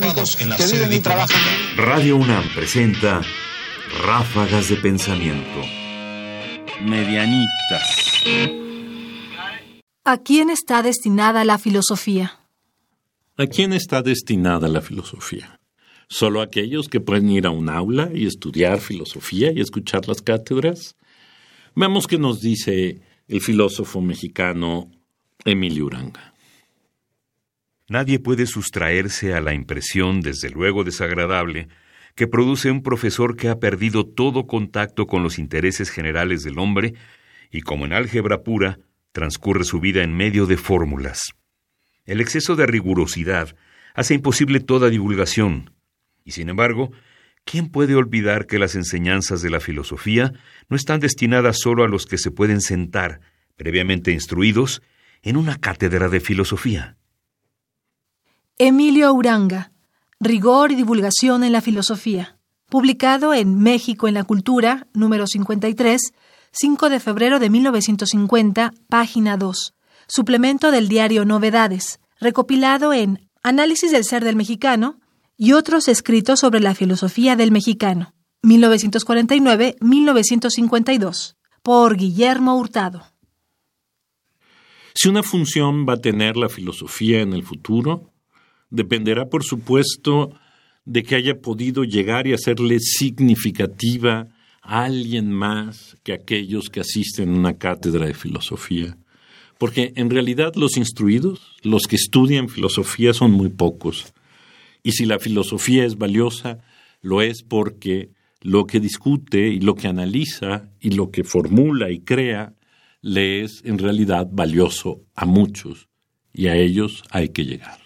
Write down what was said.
británicos que viven y trabajan. Radio UNAM presenta Ráfagas de Pensamiento. Medianitas. ¿A quién está destinada la filosofía? ¿A quién está destinada la filosofía? ¿Solo aquellos que pueden ir a un aula y estudiar filosofía y escuchar las cátedras? Veamos qué nos dice el filósofo mexicano Emilio Uranga. Nadie puede sustraerse a la impresión, desde luego desagradable, que produce un profesor que ha perdido todo contacto con los intereses generales del hombre y, como en álgebra pura, transcurre su vida en medio de fórmulas. El exceso de rigurosidad hace imposible toda divulgación, y sin embargo, ¿quién puede olvidar que las enseñanzas de la filosofía no están destinadas solo a los que se pueden sentar, previamente instruidos, en una cátedra de filosofía? Emilio Uranga, Rigor y Divulgación en la Filosofía, publicado en México en la Cultura, número 53, 5 de febrero de 1950, página 2, suplemento del diario Novedades, recopilado en Análisis del Ser del Mexicano y otros escritos sobre la filosofía del mexicano, 1949-1952, por Guillermo Hurtado. Si una función va a tener la filosofía en el futuro, dependerá, por supuesto, de que haya podido llegar y hacerle significativa a alguien más que aquellos que asisten a una cátedra de filosofía. Porque en realidad los instruidos, los que estudian filosofía, son muy pocos. Y si la filosofía es valiosa, lo es porque lo que discute y lo que analiza y lo que formula y crea le es en realidad valioso a muchos y a ellos hay que llegar.